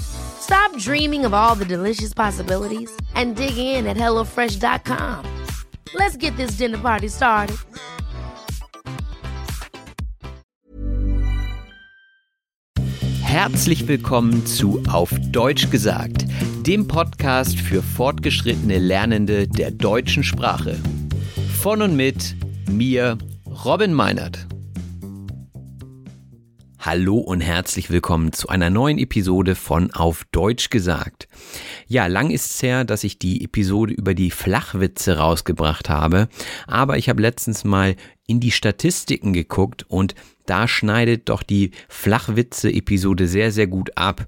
Stop dreaming of all the delicious possibilities and dig in at HelloFresh.com. Let's get this dinner party started. Herzlich willkommen zu Auf Deutsch gesagt, dem Podcast für fortgeschrittene Lernende der deutschen Sprache. Von und mit mir, Robin Meinert. Hallo und herzlich willkommen zu einer neuen Episode von Auf Deutsch gesagt. Ja, lang ist's her, dass ich die Episode über die Flachwitze rausgebracht habe, aber ich habe letztens mal in die Statistiken geguckt und da schneidet doch die Flachwitze-Episode sehr, sehr gut ab.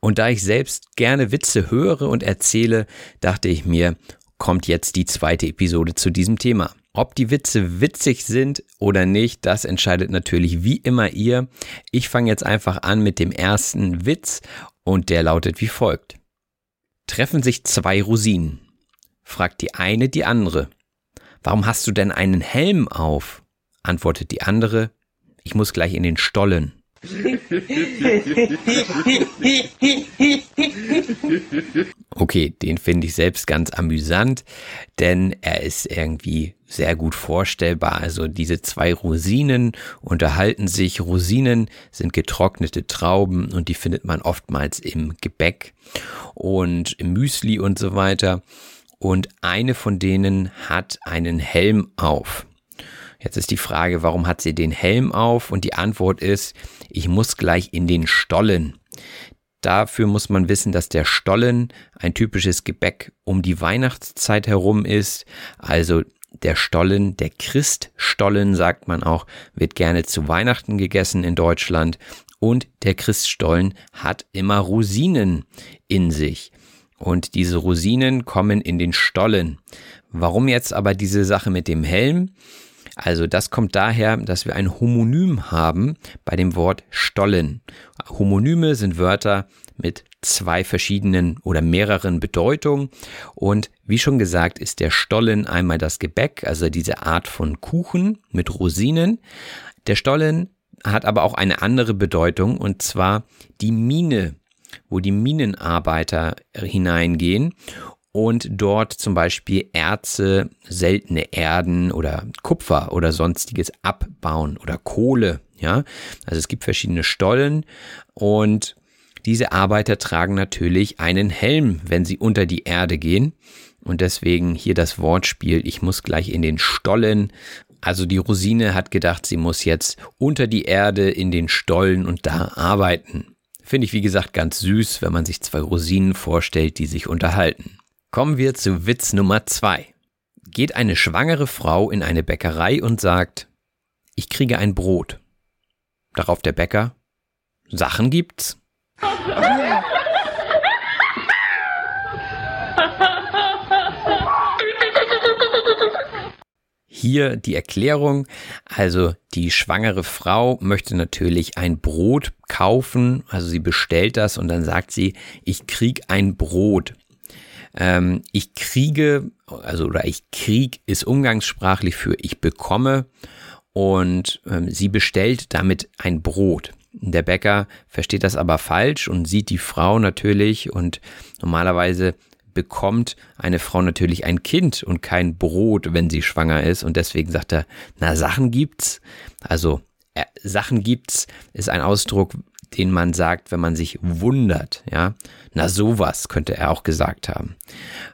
Und da ich selbst gerne Witze höre und erzähle, dachte ich mir, kommt jetzt die zweite Episode zu diesem Thema. Ob die Witze witzig sind oder nicht, das entscheidet natürlich wie immer ihr. Ich fange jetzt einfach an mit dem ersten Witz und der lautet wie folgt. Treffen sich zwei Rosinen. Fragt die eine die andere. Warum hast du denn einen Helm auf? Antwortet die andere. Ich muss gleich in den Stollen. Okay, den finde ich selbst ganz amüsant, denn er ist irgendwie sehr gut vorstellbar. Also diese zwei Rosinen unterhalten sich. Rosinen sind getrocknete Trauben und die findet man oftmals im Gebäck und im Müsli und so weiter. Und eine von denen hat einen Helm auf. Jetzt ist die Frage, warum hat sie den Helm auf? Und die Antwort ist, ich muss gleich in den Stollen. Dafür muss man wissen, dass der Stollen ein typisches Gebäck um die Weihnachtszeit herum ist. Also der Stollen, der Christstollen, sagt man auch, wird gerne zu Weihnachten gegessen in Deutschland. Und der Christstollen hat immer Rosinen in sich. Und diese Rosinen kommen in den Stollen. Warum jetzt aber diese Sache mit dem Helm? Also das kommt daher, dass wir ein Homonym haben bei dem Wort Stollen. Homonyme sind Wörter mit zwei verschiedenen oder mehreren Bedeutungen. Und wie schon gesagt, ist der Stollen einmal das Gebäck, also diese Art von Kuchen mit Rosinen. Der Stollen hat aber auch eine andere Bedeutung und zwar die Mine, wo die Minenarbeiter hineingehen und dort zum Beispiel Erze, seltene Erden oder Kupfer oder sonstiges abbauen oder Kohle. Ja, also es gibt verschiedene Stollen und diese Arbeiter tragen natürlich einen Helm, wenn sie unter die Erde gehen. Und deswegen hier das Wortspiel, ich muss gleich in den Stollen. Also die Rosine hat gedacht, sie muss jetzt unter die Erde in den Stollen und da arbeiten. Finde ich wie gesagt ganz süß, wenn man sich zwei Rosinen vorstellt, die sich unterhalten. Kommen wir zu Witz Nummer zwei. Geht eine schwangere Frau in eine Bäckerei und sagt, ich kriege ein Brot. Darauf der Bäcker, Sachen gibt's. Hier die Erklärung. Also die schwangere Frau möchte natürlich ein Brot kaufen. Also sie bestellt das und dann sagt sie, ich krieg ein Brot. Ähm, ich kriege, also oder ich krieg ist umgangssprachlich für ich bekomme und ähm, sie bestellt damit ein Brot. Der Bäcker versteht das aber falsch und sieht die Frau natürlich und normalerweise bekommt eine Frau natürlich ein Kind und kein Brot, wenn sie schwanger ist und deswegen sagt er, na Sachen gibt's. Also äh, Sachen gibt's ist ein Ausdruck, den man sagt, wenn man sich wundert, ja. Na sowas könnte er auch gesagt haben.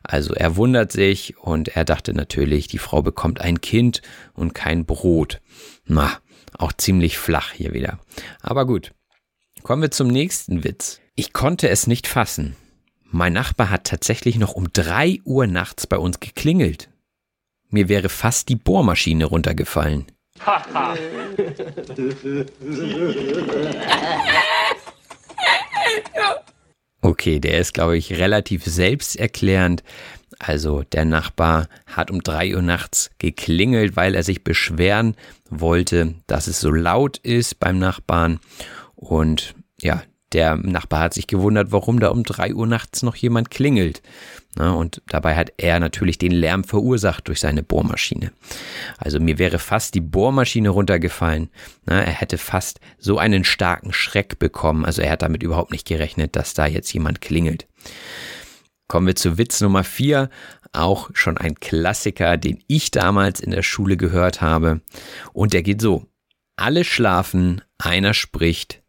Also er wundert sich und er dachte natürlich, die Frau bekommt ein Kind und kein Brot. Na, auch ziemlich flach hier wieder. Aber gut. Kommen wir zum nächsten Witz. Ich konnte es nicht fassen. Mein Nachbar hat tatsächlich noch um drei Uhr nachts bei uns geklingelt. Mir wäre fast die Bohrmaschine runtergefallen. Okay, der ist, glaube ich, relativ selbsterklärend. Also der Nachbar hat um drei Uhr nachts geklingelt, weil er sich beschweren wollte, dass es so laut ist beim Nachbarn. Und ja, der Nachbar hat sich gewundert, warum da um drei Uhr nachts noch jemand klingelt. Na, und dabei hat er natürlich den Lärm verursacht durch seine Bohrmaschine. Also mir wäre fast die Bohrmaschine runtergefallen. Na, er hätte fast so einen starken Schreck bekommen. Also er hat damit überhaupt nicht gerechnet, dass da jetzt jemand klingelt. Kommen wir zu Witz Nummer vier. Auch schon ein Klassiker, den ich damals in der Schule gehört habe. Und der geht so. Alle schlafen, einer spricht,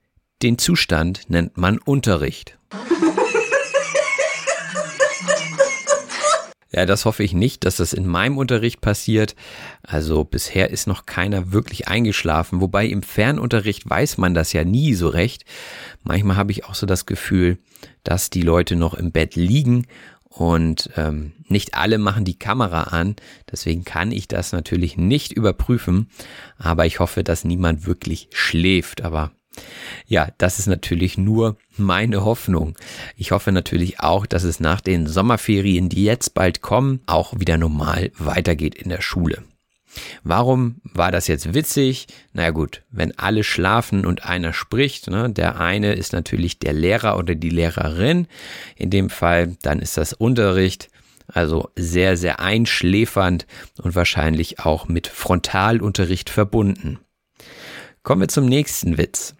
den Zustand nennt man Unterricht. Ja, das hoffe ich nicht, dass das in meinem Unterricht passiert. Also bisher ist noch keiner wirklich eingeschlafen, wobei im Fernunterricht weiß man das ja nie so recht. Manchmal habe ich auch so das Gefühl, dass die Leute noch im Bett liegen und ähm, nicht alle machen die Kamera an. Deswegen kann ich das natürlich nicht überprüfen, aber ich hoffe, dass niemand wirklich schläft. Aber ja, das ist natürlich nur meine Hoffnung. Ich hoffe natürlich auch, dass es nach den Sommerferien, die jetzt bald kommen, auch wieder normal weitergeht in der Schule. Warum war das jetzt witzig? Na ja, gut, wenn alle schlafen und einer spricht, ne, der eine ist natürlich der Lehrer oder die Lehrerin. In dem Fall, dann ist das Unterricht. Also sehr, sehr einschläfernd und wahrscheinlich auch mit Frontalunterricht verbunden. Kommen wir zum nächsten Witz.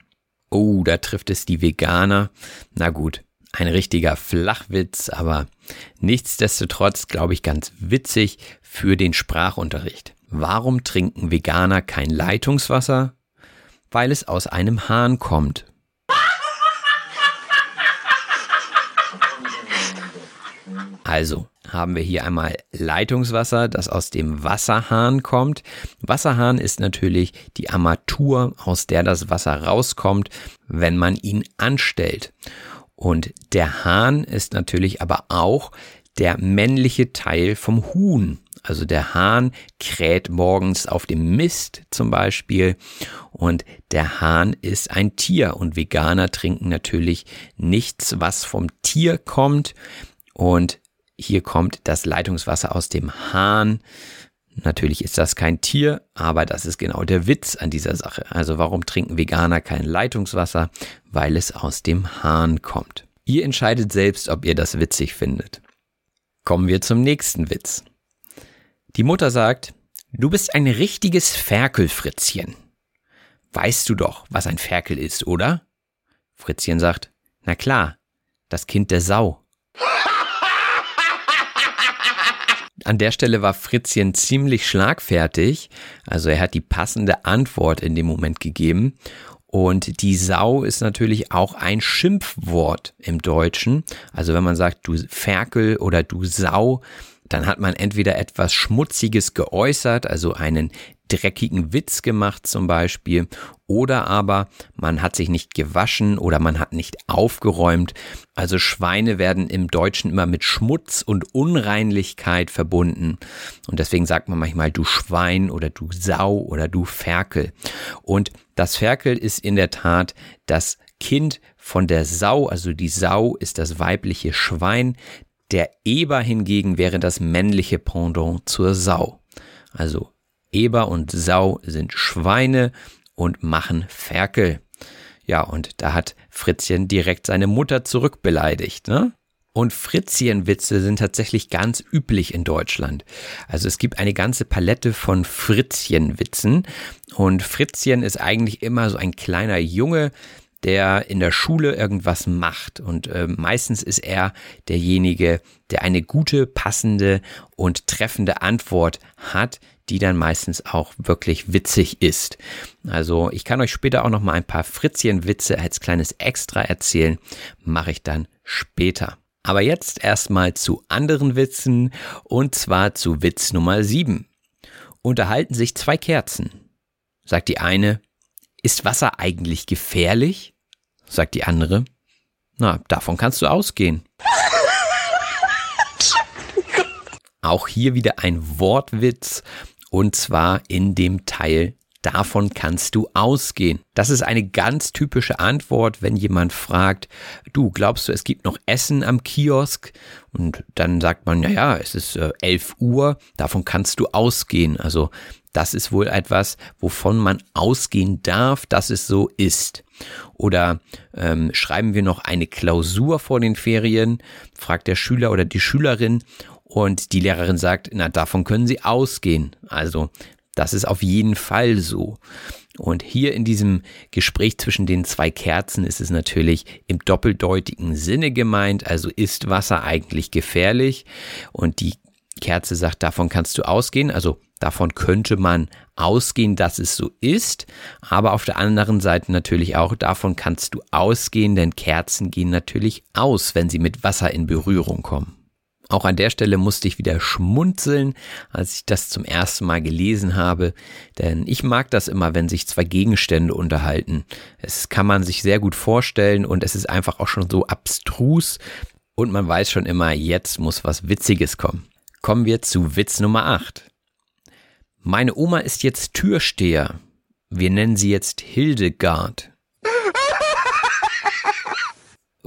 Oh, da trifft es die Veganer. Na gut, ein richtiger Flachwitz, aber nichtsdestotrotz, glaube ich, ganz witzig für den Sprachunterricht. Warum trinken Veganer kein Leitungswasser? Weil es aus einem Hahn kommt. Also, haben wir hier einmal Leitungswasser, das aus dem Wasserhahn kommt. Wasserhahn ist natürlich die Armatur, aus der das Wasser rauskommt, wenn man ihn anstellt. Und der Hahn ist natürlich aber auch der männliche Teil vom Huhn. Also der Hahn kräht morgens auf dem Mist zum Beispiel und der Hahn ist ein Tier und Veganer trinken natürlich nichts, was vom Tier kommt und hier kommt das Leitungswasser aus dem Hahn. Natürlich ist das kein Tier, aber das ist genau der Witz an dieser Sache. Also warum trinken Veganer kein Leitungswasser? Weil es aus dem Hahn kommt. Ihr entscheidet selbst, ob ihr das witzig findet. Kommen wir zum nächsten Witz. Die Mutter sagt, du bist ein richtiges Ferkelfritzchen. Weißt du doch, was ein Ferkel ist, oder? Fritzchen sagt, na klar, das Kind der Sau. An der Stelle war Fritzchen ziemlich schlagfertig. Also er hat die passende Antwort in dem Moment gegeben. Und die Sau ist natürlich auch ein Schimpfwort im Deutschen. Also wenn man sagt, du Ferkel oder du Sau, dann hat man entweder etwas Schmutziges geäußert, also einen dreckigen Witz gemacht zum Beispiel, oder aber man hat sich nicht gewaschen oder man hat nicht aufgeräumt. Also Schweine werden im Deutschen immer mit Schmutz und Unreinlichkeit verbunden. Und deswegen sagt man manchmal du Schwein oder du Sau oder du Ferkel. Und das Ferkel ist in der Tat das Kind von der Sau, also die Sau ist das weibliche Schwein, der Eber hingegen wäre das männliche Pendant zur Sau. Also Eber und Sau sind Schweine und machen Ferkel. Ja, und da hat Fritzchen direkt seine Mutter zurückbeleidigt, ne? Und Fritzchenwitze sind tatsächlich ganz üblich in Deutschland. Also es gibt eine ganze Palette von Fritzchenwitzen. Und Fritzchen ist eigentlich immer so ein kleiner Junge, der in der Schule irgendwas macht. Und äh, meistens ist er derjenige, der eine gute, passende und treffende Antwort hat, die dann meistens auch wirklich witzig ist. Also ich kann euch später auch noch mal ein paar Fritzchen-Witze als kleines Extra erzählen, mache ich dann später. Aber jetzt erstmal zu anderen Witzen und zwar zu Witz Nummer 7. Unterhalten sich zwei Kerzen. Sagt die eine, ist Wasser eigentlich gefährlich? sagt die andere. Na, davon kannst du ausgehen. Auch hier wieder ein Wortwitz und zwar in dem Teil Davon kannst du ausgehen. Das ist eine ganz typische Antwort, wenn jemand fragt, du glaubst du, es gibt noch Essen am Kiosk? Und dann sagt man, ja, ja, es ist äh, 11 Uhr, davon kannst du ausgehen. Also das ist wohl etwas, wovon man ausgehen darf, dass es so ist. Oder ähm, schreiben wir noch eine Klausur vor den Ferien, fragt der Schüler oder die Schülerin und die Lehrerin sagt, na, davon können Sie ausgehen. Also, das ist auf jeden Fall so. Und hier in diesem Gespräch zwischen den zwei Kerzen ist es natürlich im doppeldeutigen Sinne gemeint. Also ist Wasser eigentlich gefährlich? Und die Kerze sagt, davon kannst du ausgehen. Also davon könnte man ausgehen, dass es so ist. Aber auf der anderen Seite natürlich auch, davon kannst du ausgehen, denn Kerzen gehen natürlich aus, wenn sie mit Wasser in Berührung kommen. Auch an der Stelle musste ich wieder schmunzeln, als ich das zum ersten Mal gelesen habe, denn ich mag das immer, wenn sich zwei Gegenstände unterhalten. Es kann man sich sehr gut vorstellen und es ist einfach auch schon so abstrus und man weiß schon immer, jetzt muss was Witziges kommen. Kommen wir zu Witz Nummer 8. Meine Oma ist jetzt Türsteher. Wir nennen sie jetzt Hildegard.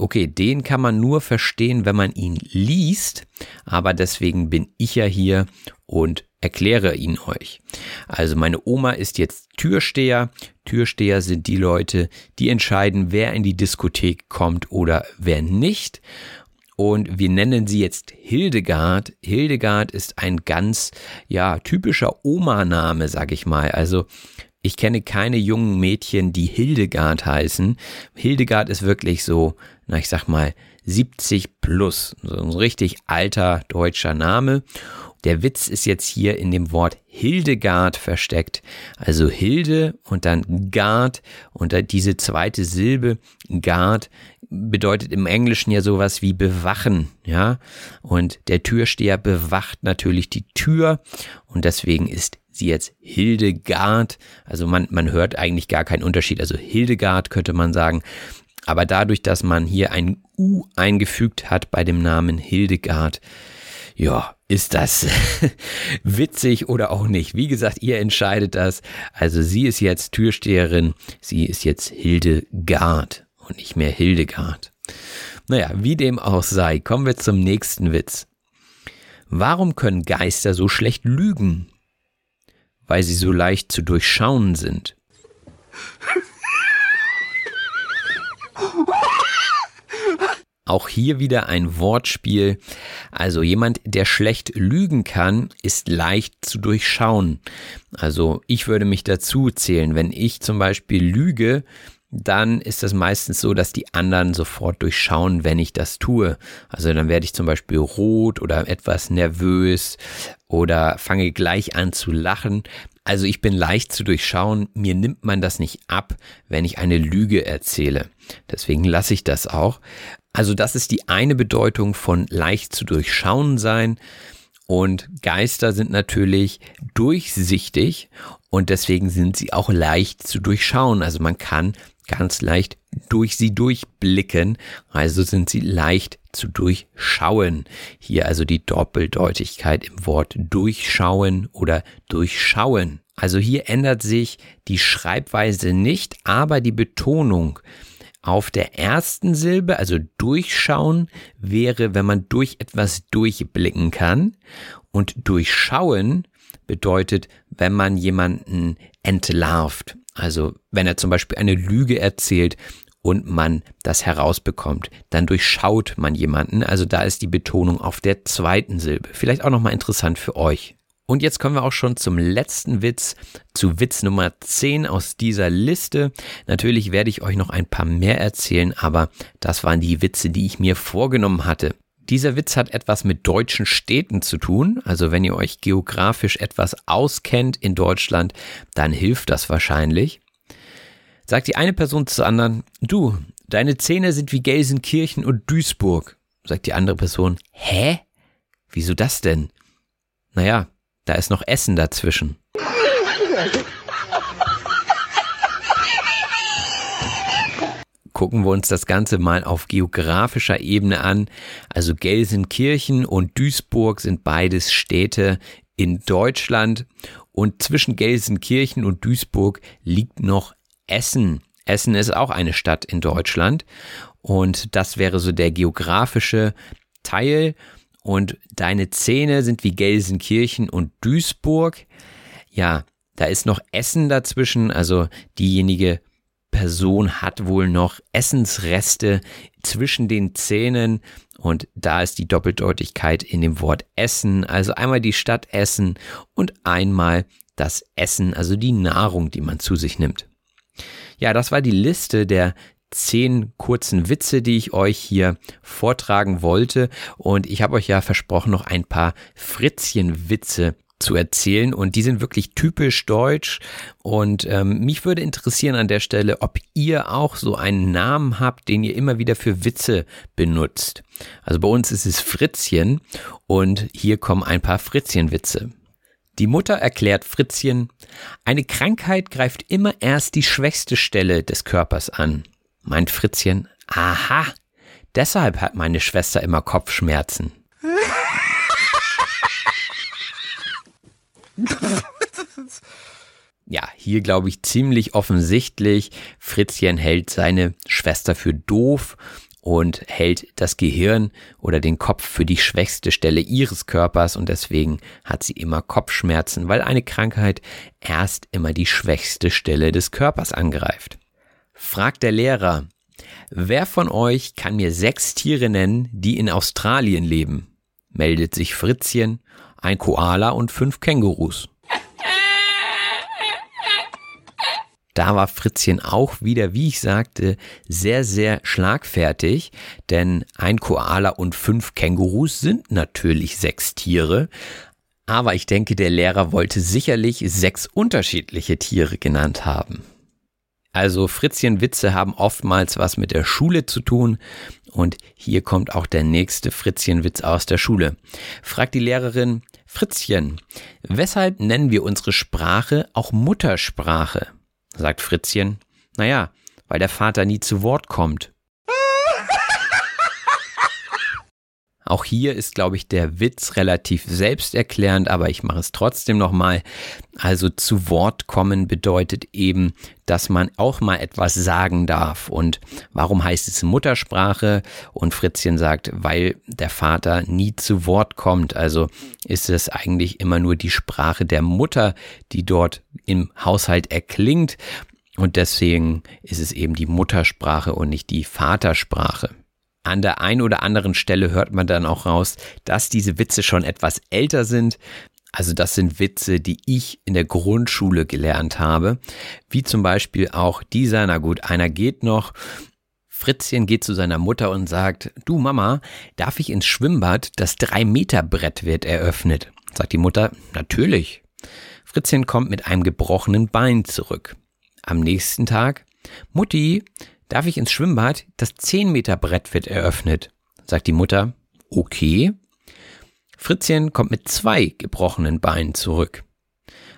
Okay, den kann man nur verstehen, wenn man ihn liest, aber deswegen bin ich ja hier und erkläre ihn euch. Also meine Oma ist jetzt Türsteher. Türsteher sind die Leute, die entscheiden, wer in die Diskothek kommt oder wer nicht. Und wir nennen sie jetzt Hildegard. Hildegard ist ein ganz, ja, typischer Oma-Name, sag ich mal. Also ich kenne keine jungen Mädchen, die Hildegard heißen. Hildegard ist wirklich so, na ich sag mal, 70 plus. So ein richtig alter deutscher Name. Der Witz ist jetzt hier in dem Wort Hildegard versteckt. Also Hilde und dann Gard und diese zweite Silbe Gard bedeutet im Englischen ja sowas wie bewachen, ja. Und der Türsteher bewacht natürlich die Tür und deswegen ist sie jetzt Hildegard. Also man, man hört eigentlich gar keinen Unterschied. Also Hildegard könnte man sagen. Aber dadurch, dass man hier ein U eingefügt hat bei dem Namen Hildegard, ja, ist das witzig oder auch nicht? Wie gesagt, ihr entscheidet das. Also sie ist jetzt Türsteherin, sie ist jetzt Hildegard und nicht mehr Hildegard. Naja, wie dem auch sei, kommen wir zum nächsten Witz. Warum können Geister so schlecht lügen? weil sie so leicht zu durchschauen sind. Auch hier wieder ein Wortspiel. Also jemand, der schlecht lügen kann, ist leicht zu durchschauen. Also ich würde mich dazu zählen. Wenn ich zum Beispiel lüge, dann ist das meistens so, dass die anderen sofort durchschauen, wenn ich das tue. Also dann werde ich zum Beispiel rot oder etwas nervös oder fange gleich an zu lachen. Also ich bin leicht zu durchschauen, mir nimmt man das nicht ab, wenn ich eine Lüge erzähle. Deswegen lasse ich das auch. Also das ist die eine Bedeutung von leicht zu durchschauen sein. Und Geister sind natürlich durchsichtig und deswegen sind sie auch leicht zu durchschauen. Also man kann ganz leicht durch sie durchblicken, also sind sie leicht zu durchschauen. Hier also die Doppeldeutigkeit im Wort durchschauen oder durchschauen. Also hier ändert sich die Schreibweise nicht, aber die Betonung auf der ersten Silbe, also durchschauen, wäre, wenn man durch etwas durchblicken kann. Und durchschauen bedeutet, wenn man jemanden entlarvt. Also wenn er zum Beispiel eine Lüge erzählt und man das herausbekommt, dann durchschaut man jemanden. Also da ist die Betonung auf der zweiten Silbe. Vielleicht auch nochmal interessant für euch. Und jetzt kommen wir auch schon zum letzten Witz, zu Witz Nummer 10 aus dieser Liste. Natürlich werde ich euch noch ein paar mehr erzählen, aber das waren die Witze, die ich mir vorgenommen hatte. Dieser Witz hat etwas mit deutschen Städten zu tun. Also wenn ihr euch geografisch etwas auskennt in Deutschland, dann hilft das wahrscheinlich. Sagt die eine Person zur anderen, du, deine Zähne sind wie Gelsenkirchen und Duisburg. Sagt die andere Person, hä? Wieso das denn? Naja, da ist noch Essen dazwischen. Gucken wir uns das Ganze mal auf geografischer Ebene an. Also Gelsenkirchen und Duisburg sind beides Städte in Deutschland und zwischen Gelsenkirchen und Duisburg liegt noch Essen. Essen ist auch eine Stadt in Deutschland und das wäre so der geografische Teil und deine Zähne sind wie Gelsenkirchen und Duisburg. Ja, da ist noch Essen dazwischen, also diejenige Person hat wohl noch Essensreste zwischen den Zähnen und da ist die Doppeldeutigkeit in dem Wort Essen, also einmal die Stadt Essen und einmal das Essen, also die Nahrung, die man zu sich nimmt. Ja, das war die Liste der zehn kurzen Witze, die ich euch hier vortragen wollte. Und ich habe euch ja versprochen, noch ein paar Fritzchen-Witze zu erzählen und die sind wirklich typisch deutsch und ähm, mich würde interessieren an der Stelle, ob ihr auch so einen Namen habt, den ihr immer wieder für Witze benutzt. Also bei uns ist es Fritzchen und hier kommen ein paar Fritzchen-Witze. Die Mutter erklärt Fritzchen, eine Krankheit greift immer erst die schwächste Stelle des Körpers an. Meint Fritzchen, aha, deshalb hat meine Schwester immer Kopfschmerzen. ja, hier glaube ich ziemlich offensichtlich, Fritzchen hält seine Schwester für doof und hält das Gehirn oder den Kopf für die schwächste Stelle ihres Körpers und deswegen hat sie immer Kopfschmerzen, weil eine Krankheit erst immer die schwächste Stelle des Körpers angreift. Fragt der Lehrer, wer von euch kann mir sechs Tiere nennen, die in Australien leben? Meldet sich Fritzchen, ein Koala und fünf Kängurus. Da war Fritzchen auch wieder, wie ich sagte, sehr, sehr schlagfertig, denn ein Koala und fünf Kängurus sind natürlich sechs Tiere. Aber ich denke, der Lehrer wollte sicherlich sechs unterschiedliche Tiere genannt haben. Also Fritzchen Witze haben oftmals was mit der Schule zu tun und hier kommt auch der nächste Fritzchen Witz aus der Schule. Fragt die Lehrerin, Fritzchen, weshalb nennen wir unsere Sprache auch Muttersprache? sagt Fritzchen. Naja, weil der Vater nie zu Wort kommt. Auch hier ist, glaube ich, der Witz relativ selbsterklärend, aber ich mache es trotzdem nochmal. Also zu Wort kommen bedeutet eben, dass man auch mal etwas sagen darf. Und warum heißt es Muttersprache? Und Fritzchen sagt, weil der Vater nie zu Wort kommt. Also ist es eigentlich immer nur die Sprache der Mutter, die dort im Haushalt erklingt. Und deswegen ist es eben die Muttersprache und nicht die Vatersprache. An der einen oder anderen Stelle hört man dann auch raus, dass diese Witze schon etwas älter sind. Also das sind Witze, die ich in der Grundschule gelernt habe. Wie zum Beispiel auch dieser, na gut, einer geht noch. Fritzchen geht zu seiner Mutter und sagt, du Mama, darf ich ins Schwimmbad? Das Drei-Meter-Brett wird eröffnet. Sagt die Mutter, natürlich. Fritzchen kommt mit einem gebrochenen Bein zurück. Am nächsten Tag, Mutti, Darf ich ins Schwimmbad? Das 10 Meter Brett wird eröffnet, sagt die Mutter. Okay. Fritzchen kommt mit zwei gebrochenen Beinen zurück.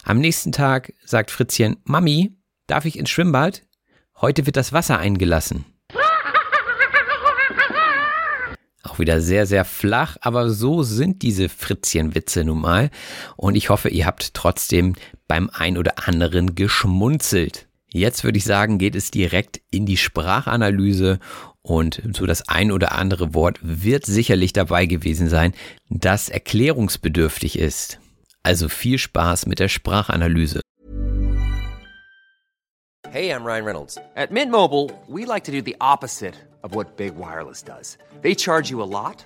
Am nächsten Tag sagt Fritzchen, Mami, darf ich ins Schwimmbad? Heute wird das Wasser eingelassen. Auch wieder sehr, sehr flach, aber so sind diese Fritzchen-Witze nun mal. Und ich hoffe, ihr habt trotzdem beim ein oder anderen geschmunzelt. Jetzt würde ich sagen, geht es direkt in die Sprachanalyse und so das ein oder andere Wort wird sicherlich dabei gewesen sein, das erklärungsbedürftig ist. Also viel Spaß mit der Sprachanalyse. Hey, I'm Ryan Reynolds. At Mint Mobile, we like to do the opposite of what Big Wireless does. They charge you a lot.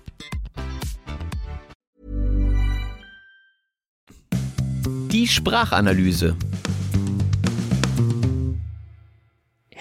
Die Sprachanalyse.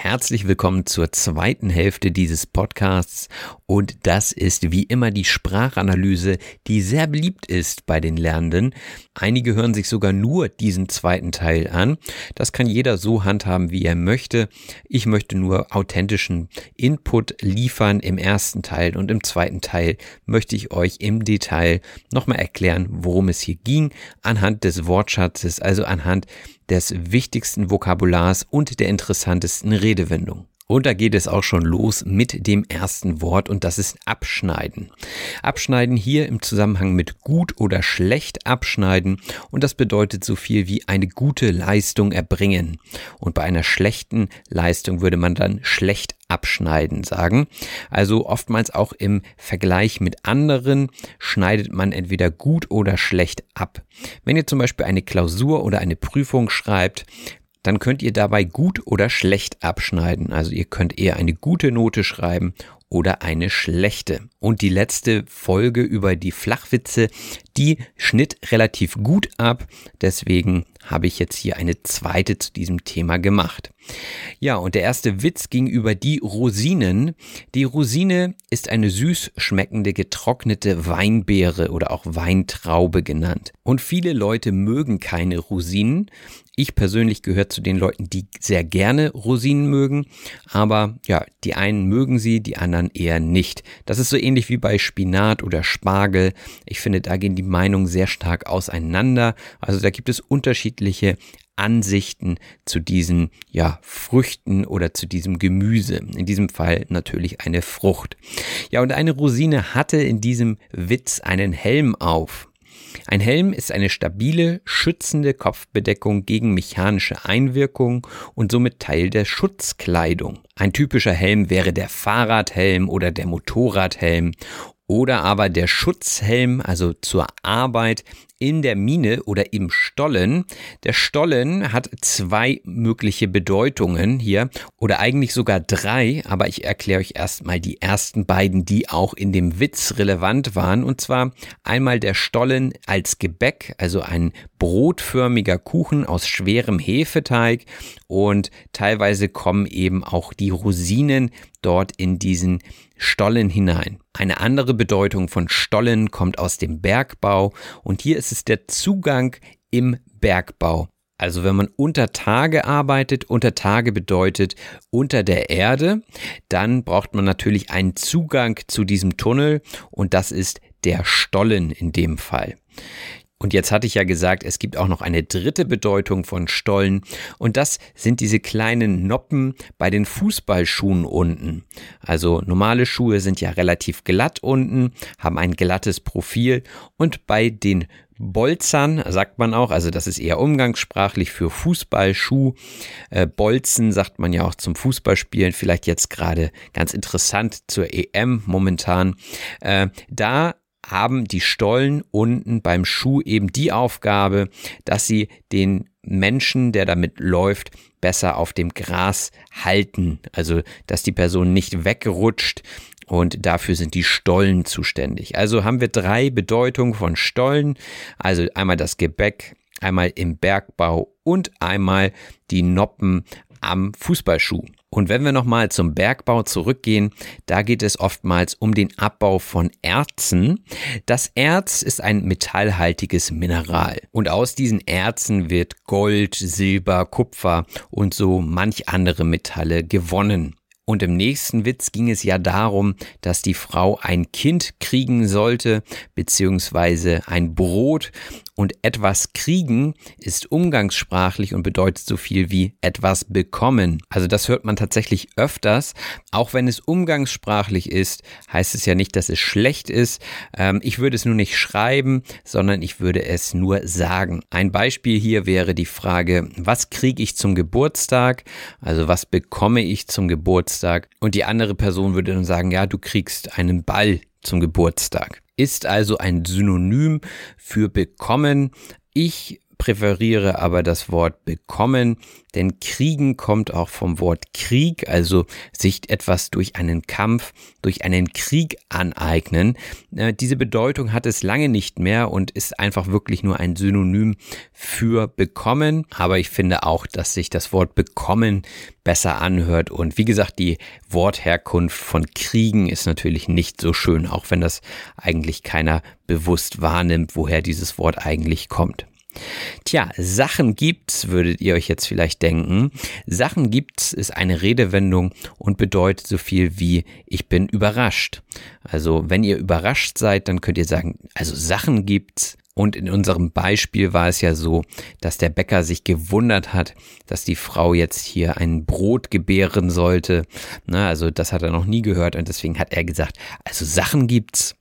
Herzlich willkommen zur zweiten Hälfte dieses Podcasts und das ist wie immer die Sprachanalyse, die sehr beliebt ist bei den Lernenden. Einige hören sich sogar nur diesen zweiten Teil an. Das kann jeder so handhaben, wie er möchte. Ich möchte nur authentischen Input liefern im ersten Teil und im zweiten Teil möchte ich euch im Detail nochmal erklären, worum es hier ging, anhand des Wortschatzes, also anhand des wichtigsten Vokabulars und der interessantesten Redewendung. Und da geht es auch schon los mit dem ersten Wort und das ist abschneiden. Abschneiden hier im Zusammenhang mit gut oder schlecht abschneiden und das bedeutet so viel wie eine gute Leistung erbringen. Und bei einer schlechten Leistung würde man dann schlecht abschneiden sagen. Also oftmals auch im Vergleich mit anderen schneidet man entweder gut oder schlecht ab. Wenn ihr zum Beispiel eine Klausur oder eine Prüfung schreibt, dann könnt ihr dabei gut oder schlecht abschneiden. Also ihr könnt eher eine gute Note schreiben oder eine schlechte. Und die letzte Folge über die Flachwitze, die schnitt relativ gut ab. Deswegen habe ich jetzt hier eine zweite zu diesem Thema gemacht. Ja, und der erste Witz ging über die Rosinen. Die Rosine ist eine süß schmeckende getrocknete Weinbeere oder auch Weintraube genannt. Und viele Leute mögen keine Rosinen. Ich persönlich gehöre zu den Leuten, die sehr gerne Rosinen mögen, aber ja, die einen mögen sie, die anderen eher nicht. Das ist so ähnlich wie bei Spinat oder Spargel. Ich finde, da gehen die Meinungen sehr stark auseinander. Also da gibt es unterschiedliche Ansichten zu diesen ja, Früchten oder zu diesem Gemüse. In diesem Fall natürlich eine Frucht. Ja, und eine Rosine hatte in diesem Witz einen Helm auf. Ein Helm ist eine stabile, schützende Kopfbedeckung gegen mechanische Einwirkungen und somit Teil der Schutzkleidung. Ein typischer Helm wäre der Fahrradhelm oder der Motorradhelm oder aber der Schutzhelm, also zur Arbeit in der Mine oder im Stollen. Der Stollen hat zwei mögliche Bedeutungen hier oder eigentlich sogar drei, aber ich erkläre euch erstmal die ersten beiden, die auch in dem Witz relevant waren. Und zwar einmal der Stollen als Gebäck, also ein brotförmiger Kuchen aus schwerem Hefeteig und teilweise kommen eben auch die Rosinen dort in diesen Stollen hinein. Eine andere Bedeutung von Stollen kommt aus dem Bergbau und hier ist es der Zugang im Bergbau. Also wenn man unter Tage arbeitet, unter Tage bedeutet unter der Erde, dann braucht man natürlich einen Zugang zu diesem Tunnel und das ist der Stollen in dem Fall. Und jetzt hatte ich ja gesagt, es gibt auch noch eine dritte Bedeutung von Stollen und das sind diese kleinen Noppen bei den Fußballschuhen unten. Also normale Schuhe sind ja relativ glatt unten, haben ein glattes Profil und bei den Bolzern sagt man auch, also das ist eher umgangssprachlich für Fußballschuh. Äh, Bolzen sagt man ja auch zum Fußballspielen, vielleicht jetzt gerade ganz interessant zur EM momentan. Äh, da haben die Stollen unten beim Schuh eben die Aufgabe, dass sie den Menschen, der damit läuft, besser auf dem Gras halten. Also, dass die Person nicht wegrutscht und dafür sind die Stollen zuständig. Also haben wir drei Bedeutungen von Stollen. Also einmal das Gebäck, einmal im Bergbau und einmal die Noppen am Fußballschuh. Und wenn wir nochmal zum Bergbau zurückgehen, da geht es oftmals um den Abbau von Erzen. Das Erz ist ein metallhaltiges Mineral und aus diesen Erzen wird Gold, Silber, Kupfer und so manch andere Metalle gewonnen. Und im nächsten Witz ging es ja darum, dass die Frau ein Kind kriegen sollte, beziehungsweise ein Brot. Und etwas kriegen ist umgangssprachlich und bedeutet so viel wie etwas bekommen. Also das hört man tatsächlich öfters. Auch wenn es umgangssprachlich ist, heißt es ja nicht, dass es schlecht ist. Ähm, ich würde es nur nicht schreiben, sondern ich würde es nur sagen. Ein Beispiel hier wäre die Frage, was kriege ich zum Geburtstag? Also was bekomme ich zum Geburtstag? Und die andere Person würde dann sagen, ja, du kriegst einen Ball zum Geburtstag. Ist also ein Synonym für bekommen. Ich präferiere aber das Wort bekommen, denn kriegen kommt auch vom Wort Krieg, also sich etwas durch einen Kampf, durch einen Krieg aneignen. Äh, diese Bedeutung hat es lange nicht mehr und ist einfach wirklich nur ein Synonym für bekommen. Aber ich finde auch, dass sich das Wort bekommen besser anhört. Und wie gesagt, die Wortherkunft von Kriegen ist natürlich nicht so schön, auch wenn das eigentlich keiner bewusst wahrnimmt, woher dieses Wort eigentlich kommt. Tja, Sachen gibt's, würdet ihr euch jetzt vielleicht denken. Sachen gibt's ist eine Redewendung und bedeutet so viel wie ich bin überrascht. Also, wenn ihr überrascht seid, dann könnt ihr sagen, also Sachen gibt's. Und in unserem Beispiel war es ja so, dass der Bäcker sich gewundert hat, dass die Frau jetzt hier ein Brot gebären sollte. Na, also das hat er noch nie gehört und deswegen hat er gesagt, also Sachen gibt's.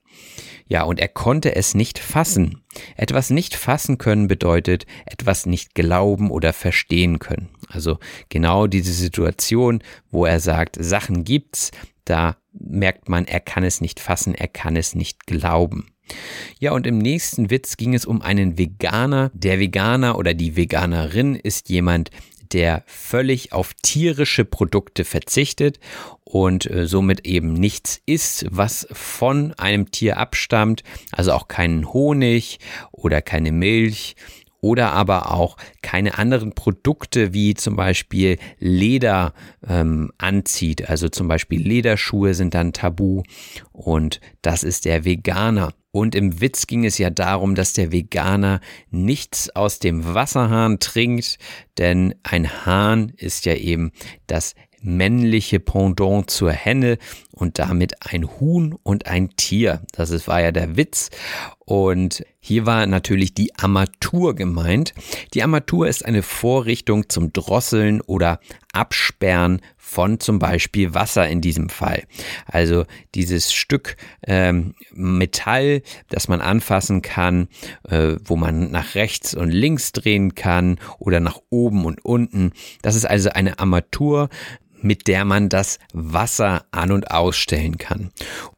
Ja, und er konnte es nicht fassen. Etwas nicht fassen können bedeutet etwas nicht glauben oder verstehen können. Also genau diese Situation, wo er sagt, Sachen gibt's, da merkt man, er kann es nicht fassen, er kann es nicht glauben. Ja, und im nächsten Witz ging es um einen Veganer. Der Veganer oder die Veganerin ist jemand, der völlig auf tierische Produkte verzichtet und äh, somit eben nichts isst, was von einem Tier abstammt, also auch keinen Honig oder keine Milch oder aber auch keine anderen Produkte wie zum Beispiel Leder ähm, anzieht. Also zum Beispiel Lederschuhe sind dann tabu und das ist der Veganer. Und im Witz ging es ja darum, dass der Veganer nichts aus dem Wasserhahn trinkt, denn ein Hahn ist ja eben das männliche Pendant zur Henne und damit ein Huhn und ein Tier. Das war ja der Witz. Und hier war natürlich die Armatur gemeint. Die Armatur ist eine Vorrichtung zum Drosseln oder Absperren von zum Beispiel Wasser in diesem Fall. Also dieses Stück ähm, Metall, das man anfassen kann, äh, wo man nach rechts und links drehen kann oder nach oben und unten. Das ist also eine Armatur, mit der man das Wasser an- und ausstellen kann.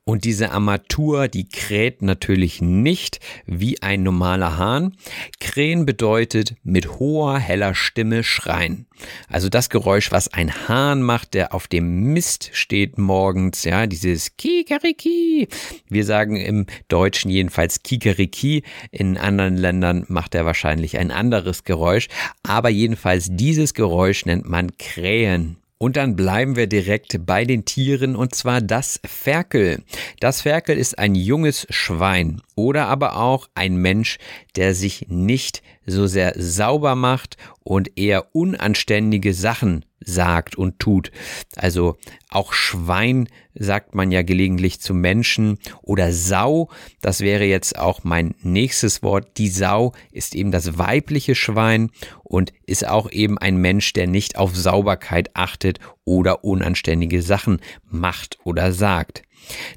Und diese Armatur, die kräht natürlich nicht wie ein normaler Hahn. Krähen bedeutet mit hoher, heller Stimme schreien. Also das Geräusch, was ein Hahn macht, der auf dem Mist steht morgens, ja, dieses Kikeriki. Wir sagen im Deutschen jedenfalls Kikeriki. In anderen Ländern macht er wahrscheinlich ein anderes Geräusch. Aber jedenfalls dieses Geräusch nennt man Krähen. Und dann bleiben wir direkt bei den Tieren und zwar das Ferkel. Das Ferkel ist ein junges Schwein oder aber auch ein Mensch, der sich nicht so sehr sauber macht und eher unanständige Sachen sagt und tut. Also auch Schwein sagt man ja gelegentlich zu Menschen oder Sau, das wäre jetzt auch mein nächstes Wort. Die Sau ist eben das weibliche Schwein und ist auch eben ein Mensch, der nicht auf Sauberkeit achtet oder unanständige Sachen macht oder sagt.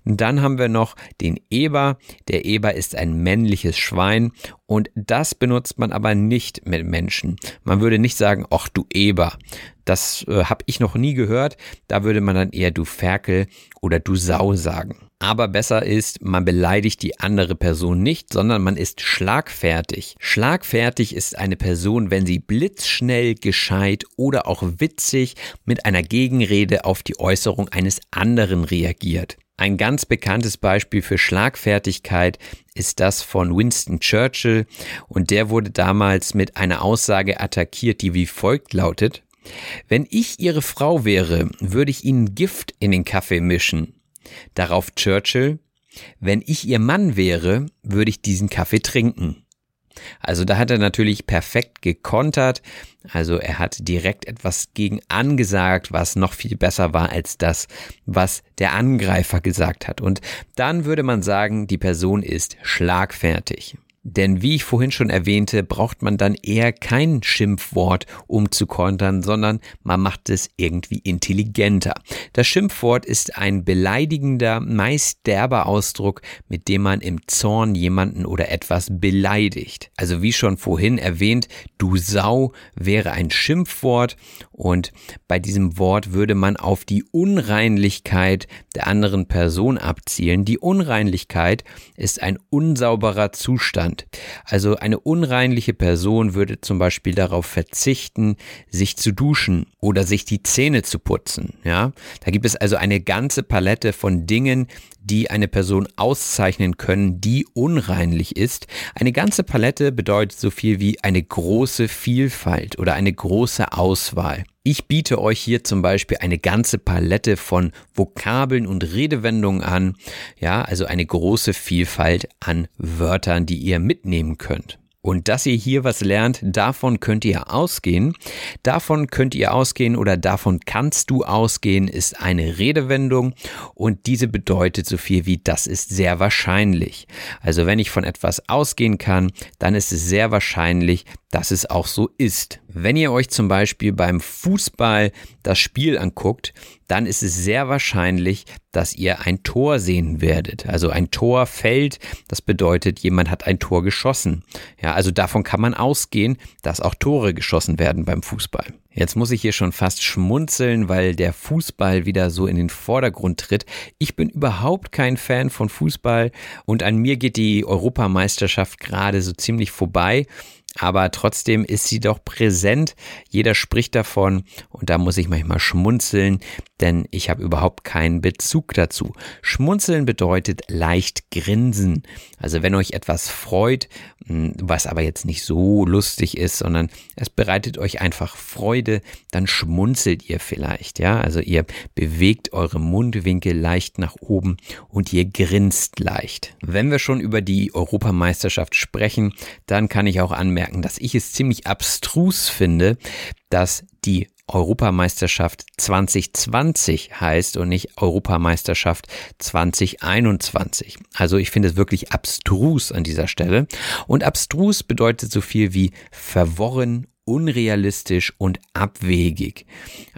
Dann haben wir noch den Eber. Der Eber ist ein männliches Schwein und das benutzt man aber nicht mit Menschen. Man würde nicht sagen, ach du Eber. Das äh, habe ich noch nie gehört. Da würde man dann eher du Ferkel oder du Sau sagen. Aber besser ist, man beleidigt die andere Person nicht, sondern man ist schlagfertig. Schlagfertig ist eine Person, wenn sie blitzschnell, gescheit oder auch witzig mit einer Gegenrede auf die Äußerung eines anderen reagiert. Ein ganz bekanntes Beispiel für Schlagfertigkeit ist das von Winston Churchill und der wurde damals mit einer Aussage attackiert, die wie folgt lautet. Wenn ich Ihre Frau wäre, würde ich Ihnen Gift in den Kaffee mischen. Darauf Churchill, wenn ich Ihr Mann wäre, würde ich diesen Kaffee trinken. Also da hat er natürlich perfekt gekontert. Also er hat direkt etwas gegen angesagt, was noch viel besser war als das, was der Angreifer gesagt hat. Und dann würde man sagen, die Person ist schlagfertig. Denn wie ich vorhin schon erwähnte, braucht man dann eher kein Schimpfwort, um zu kontern, sondern man macht es irgendwie intelligenter. Das Schimpfwort ist ein beleidigender, meist derber Ausdruck, mit dem man im Zorn jemanden oder etwas beleidigt. Also wie schon vorhin erwähnt, du Sau wäre ein Schimpfwort und bei diesem Wort würde man auf die Unreinlichkeit der anderen Person abzielen. Die Unreinlichkeit ist ein unsauberer Zustand. Also eine unreinliche Person würde zum Beispiel darauf verzichten, sich zu duschen oder sich die Zähne zu putzen. Ja, da gibt es also eine ganze Palette von Dingen, die eine Person auszeichnen können, die unreinlich ist. Eine ganze Palette bedeutet so viel wie eine große Vielfalt oder eine große Auswahl. Ich biete euch hier zum Beispiel eine ganze Palette von Vokabeln und Redewendungen an. Ja, also eine große Vielfalt an Wörtern, die ihr mitnehmen könnt. Und dass ihr hier was lernt, davon könnt ihr ausgehen. Davon könnt ihr ausgehen oder davon kannst du ausgehen, ist eine Redewendung und diese bedeutet so viel wie das ist sehr wahrscheinlich. Also wenn ich von etwas ausgehen kann, dann ist es sehr wahrscheinlich, dass es auch so ist. Wenn ihr euch zum Beispiel beim Fußball das Spiel anguckt, dann ist es sehr wahrscheinlich, dass ihr ein Tor sehen werdet. Also ein Tor fällt, das bedeutet, jemand hat ein Tor geschossen. Ja, also davon kann man ausgehen, dass auch Tore geschossen werden beim Fußball. Jetzt muss ich hier schon fast schmunzeln, weil der Fußball wieder so in den Vordergrund tritt. Ich bin überhaupt kein Fan von Fußball und an mir geht die Europameisterschaft gerade so ziemlich vorbei aber trotzdem ist sie doch präsent. Jeder spricht davon und da muss ich manchmal schmunzeln, denn ich habe überhaupt keinen Bezug dazu. Schmunzeln bedeutet leicht grinsen. Also wenn euch etwas freut, hm, was aber jetzt nicht so lustig ist, sondern es bereitet euch einfach Freude, dann schmunzelt ihr vielleicht, ja? Also ihr bewegt eure Mundwinkel leicht nach oben und ihr grinst leicht. Wenn wir schon über die Europameisterschaft sprechen, dann kann ich auch anmerken, dass ich es ziemlich abstrus finde, dass die Europameisterschaft 2020 heißt und nicht Europameisterschaft 2021. Also ich finde es wirklich abstrus an dieser Stelle. Und abstrus bedeutet so viel wie verworren, unrealistisch und abwegig.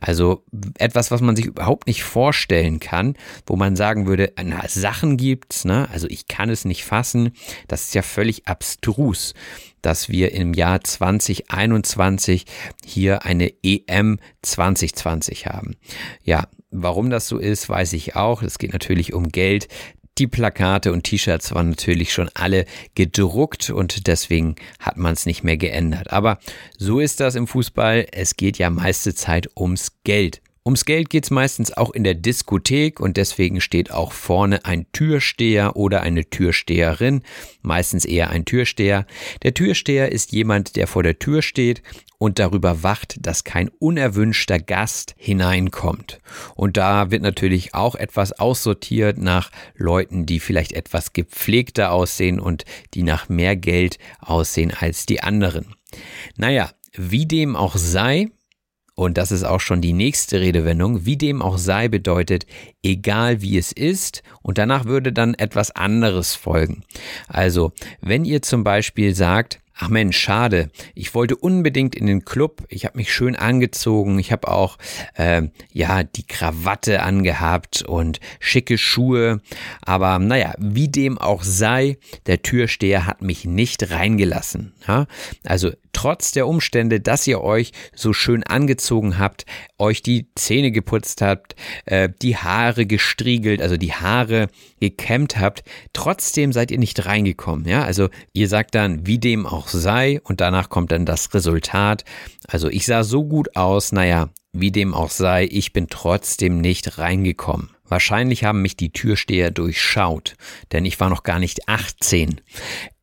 Also etwas, was man sich überhaupt nicht vorstellen kann, wo man sagen würde, na, Sachen gibt's, ne? Also ich kann es nicht fassen. Das ist ja völlig abstrus dass wir im Jahr 2021 hier eine EM 2020 haben. Ja, warum das so ist, weiß ich auch. Es geht natürlich um Geld. Die Plakate und T-Shirts waren natürlich schon alle gedruckt und deswegen hat man es nicht mehr geändert. Aber so ist das im Fußball. Es geht ja meiste Zeit ums Geld. Ums Geld geht's meistens auch in der Diskothek und deswegen steht auch vorne ein Türsteher oder eine Türsteherin, meistens eher ein Türsteher. Der Türsteher ist jemand, der vor der Tür steht und darüber wacht, dass kein unerwünschter Gast hineinkommt. Und da wird natürlich auch etwas aussortiert nach Leuten, die vielleicht etwas gepflegter aussehen und die nach mehr Geld aussehen als die anderen. Naja, wie dem auch sei, und das ist auch schon die nächste Redewendung, wie dem auch sei, bedeutet, egal wie es ist, und danach würde dann etwas anderes folgen. Also, wenn ihr zum Beispiel sagt, Ach Mensch, schade. Ich wollte unbedingt in den Club. Ich habe mich schön angezogen. Ich habe auch äh, ja die Krawatte angehabt und schicke Schuhe. Aber naja, wie dem auch sei, der Türsteher hat mich nicht reingelassen. Ja? Also trotz der Umstände, dass ihr euch so schön angezogen habt, euch die Zähne geputzt habt, äh, die Haare gestriegelt, also die Haare gekämmt habt, trotzdem seid ihr nicht reingekommen. Ja, also ihr sagt dann, wie dem auch sei, und danach kommt dann das Resultat. Also ich sah so gut aus, naja, wie dem auch sei, ich bin trotzdem nicht reingekommen. Wahrscheinlich haben mich die Türsteher durchschaut, denn ich war noch gar nicht 18.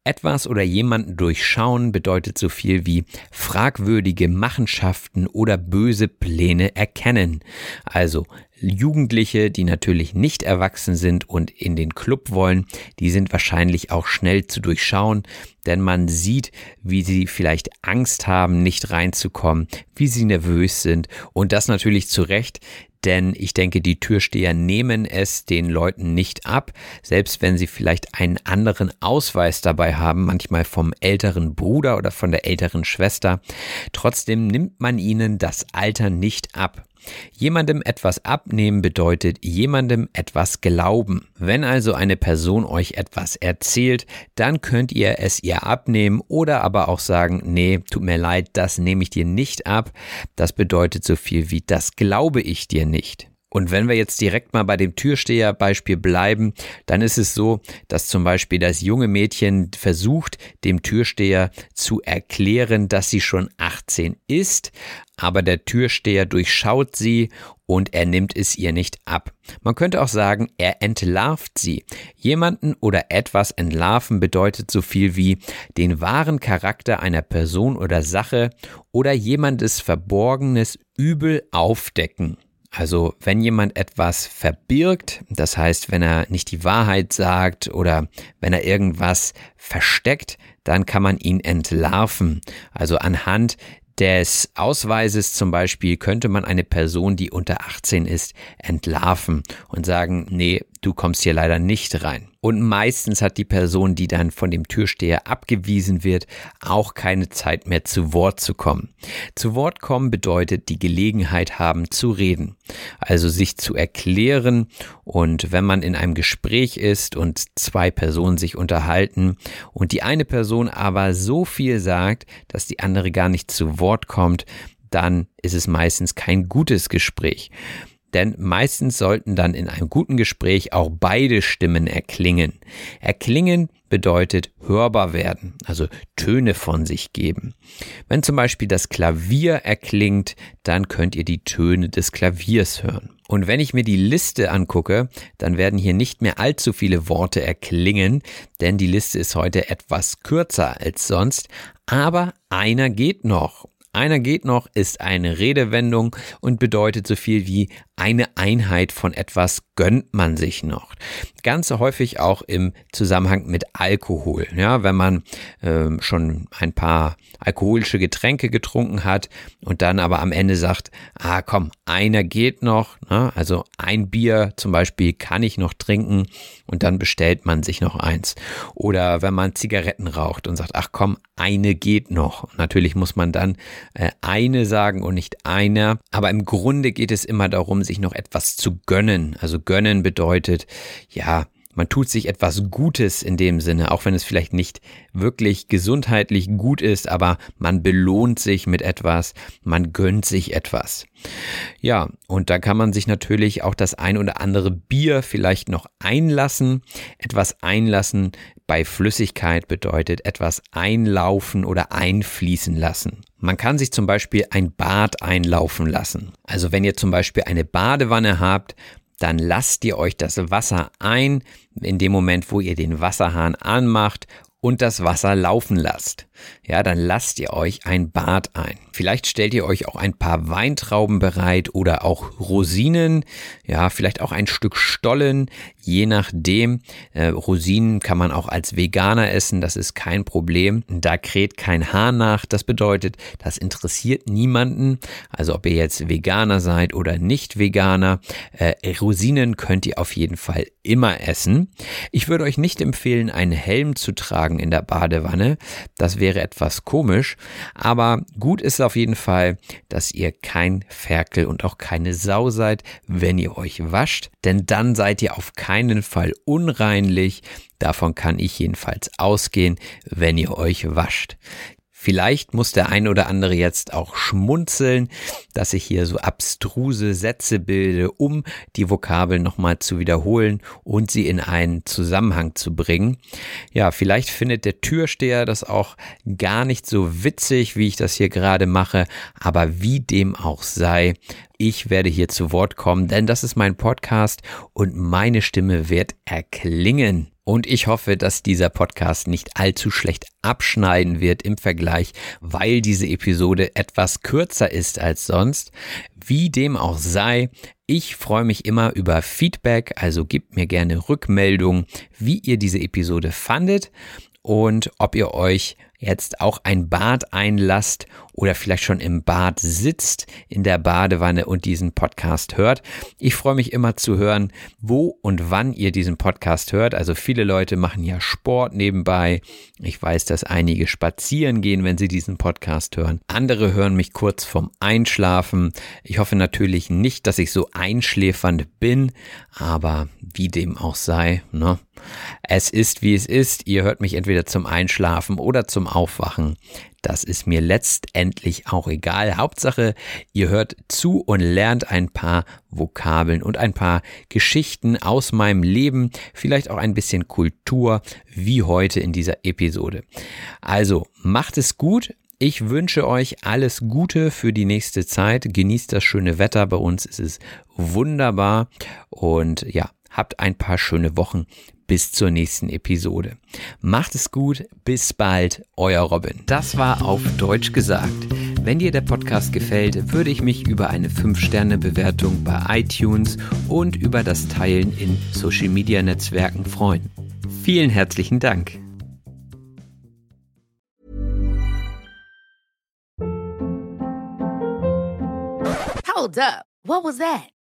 Etwas oder jemanden durchschauen bedeutet so viel wie fragwürdige Machenschaften oder böse Pläne erkennen. Also Jugendliche, die natürlich nicht erwachsen sind und in den Club wollen, die sind wahrscheinlich auch schnell zu durchschauen, denn man sieht, wie sie vielleicht Angst haben, nicht reinzukommen, wie sie nervös sind und das natürlich zu Recht, denn ich denke, die Türsteher nehmen es den Leuten nicht ab, selbst wenn sie vielleicht einen anderen Ausweis dabei haben, manchmal vom älteren Bruder oder von der älteren Schwester. Trotzdem nimmt man ihnen das Alter nicht ab. Jemandem etwas abnehmen bedeutet jemandem etwas glauben. Wenn also eine Person euch etwas erzählt, dann könnt ihr es ihr abnehmen oder aber auch sagen, nee, tut mir leid, das nehme ich dir nicht ab. Das bedeutet so viel wie das glaube ich dir nicht. Und wenn wir jetzt direkt mal bei dem Türsteherbeispiel bleiben, dann ist es so, dass zum Beispiel das junge Mädchen versucht, dem Türsteher zu erklären, dass sie schon 18 ist, aber der Türsteher durchschaut sie und er nimmt es ihr nicht ab. Man könnte auch sagen, er entlarvt sie. Jemanden oder etwas entlarven bedeutet so viel wie den wahren Charakter einer Person oder Sache oder jemandes verborgenes Übel aufdecken. Also wenn jemand etwas verbirgt, das heißt, wenn er nicht die Wahrheit sagt oder wenn er irgendwas versteckt, dann kann man ihn entlarven. Also anhand des Ausweises zum Beispiel könnte man eine Person, die unter 18 ist, entlarven und sagen, nee, du kommst hier leider nicht rein. Und meistens hat die Person, die dann von dem Türsteher abgewiesen wird, auch keine Zeit mehr zu Wort zu kommen. Zu Wort kommen bedeutet die Gelegenheit haben zu reden, also sich zu erklären und wenn man in einem Gespräch ist und zwei Personen sich unterhalten und die eine Person aber so viel sagt, dass die andere gar nicht zu Wort kommt, dann ist es meistens kein gutes Gespräch denn meistens sollten dann in einem guten Gespräch auch beide Stimmen erklingen. Erklingen bedeutet hörbar werden, also Töne von sich geben. Wenn zum Beispiel das Klavier erklingt, dann könnt ihr die Töne des Klaviers hören. Und wenn ich mir die Liste angucke, dann werden hier nicht mehr allzu viele Worte erklingen, denn die Liste ist heute etwas kürzer als sonst, aber einer geht noch. Einer geht noch ist eine Redewendung und bedeutet so viel wie eine Einheit von etwas gönnt man sich noch. Ganz häufig auch im Zusammenhang mit Alkohol. Ja, wenn man ähm, schon ein paar alkoholische Getränke getrunken hat und dann aber am Ende sagt, ah komm, einer geht noch, ne? also ein Bier zum Beispiel kann ich noch trinken und dann bestellt man sich noch eins. Oder wenn man Zigaretten raucht und sagt, ach komm, eine geht noch. Natürlich muss man dann äh, eine sagen und nicht einer, aber im Grunde geht es immer darum, sich noch etwas zu gönnen. Also gönnen bedeutet, ja, man tut sich etwas Gutes in dem Sinne, auch wenn es vielleicht nicht wirklich gesundheitlich gut ist, aber man belohnt sich mit etwas, man gönnt sich etwas. Ja, und da kann man sich natürlich auch das ein oder andere Bier vielleicht noch einlassen. Etwas einlassen bei Flüssigkeit bedeutet etwas einlaufen oder einfließen lassen. Man kann sich zum Beispiel ein Bad einlaufen lassen. Also wenn ihr zum Beispiel eine Badewanne habt, dann lasst ihr euch das Wasser ein in dem Moment, wo ihr den Wasserhahn anmacht und das Wasser laufen lasst. Ja, dann lasst ihr euch ein Bad ein. Vielleicht stellt ihr euch auch ein paar Weintrauben bereit oder auch Rosinen, ja, vielleicht auch ein Stück Stollen, je nachdem. Äh, Rosinen kann man auch als Veganer essen, das ist kein Problem. Da kräht kein Haar nach. Das bedeutet, das interessiert niemanden. Also ob ihr jetzt Veganer seid oder nicht Veganer, äh, Rosinen könnt ihr auf jeden Fall immer essen. Ich würde euch nicht empfehlen, einen Helm zu tragen in der Badewanne. Das wäre etwas komisch. Aber gut ist auf jeden Fall, dass ihr kein Ferkel und auch keine Sau seid, wenn ihr euch wascht. Denn dann seid ihr auf keinen Fall unreinlich. Davon kann ich jedenfalls ausgehen, wenn ihr euch wascht. Vielleicht muss der ein oder andere jetzt auch schmunzeln, dass ich hier so abstruse Sätze bilde, um die Vokabeln nochmal zu wiederholen und sie in einen Zusammenhang zu bringen. Ja, vielleicht findet der Türsteher das auch gar nicht so witzig, wie ich das hier gerade mache, aber wie dem auch sei, ich werde hier zu Wort kommen, denn das ist mein Podcast und meine Stimme wird erklingen. Und ich hoffe, dass dieser Podcast nicht allzu schlecht abschneiden wird im Vergleich, weil diese Episode etwas kürzer ist als sonst. Wie dem auch sei, ich freue mich immer über Feedback, also gebt mir gerne Rückmeldung, wie ihr diese Episode fandet und ob ihr euch jetzt auch ein Bad einlasst oder vielleicht schon im Bad sitzt, in der Badewanne und diesen Podcast hört. Ich freue mich immer zu hören, wo und wann ihr diesen Podcast hört. Also viele Leute machen ja Sport nebenbei. Ich weiß, dass einige spazieren gehen, wenn sie diesen Podcast hören. Andere hören mich kurz vorm Einschlafen. Ich hoffe natürlich nicht, dass ich so einschläfernd bin, aber wie dem auch sei, ne? Es ist wie es ist. Ihr hört mich entweder zum Einschlafen oder zum Aufwachen. Das ist mir letztendlich auch egal. Hauptsache, ihr hört zu und lernt ein paar Vokabeln und ein paar Geschichten aus meinem Leben, vielleicht auch ein bisschen Kultur, wie heute in dieser Episode. Also, macht es gut. Ich wünsche euch alles Gute für die nächste Zeit. Genießt das schöne Wetter. Bei uns ist es wunderbar. Und ja, habt ein paar schöne Wochen bis zur nächsten Episode. Macht es gut, bis bald, euer Robin. Das war auf Deutsch gesagt. Wenn dir der Podcast gefällt, würde ich mich über eine 5-Sterne-Bewertung bei iTunes und über das Teilen in Social-Media-Netzwerken freuen. Vielen herzlichen Dank. Hold up. What was that?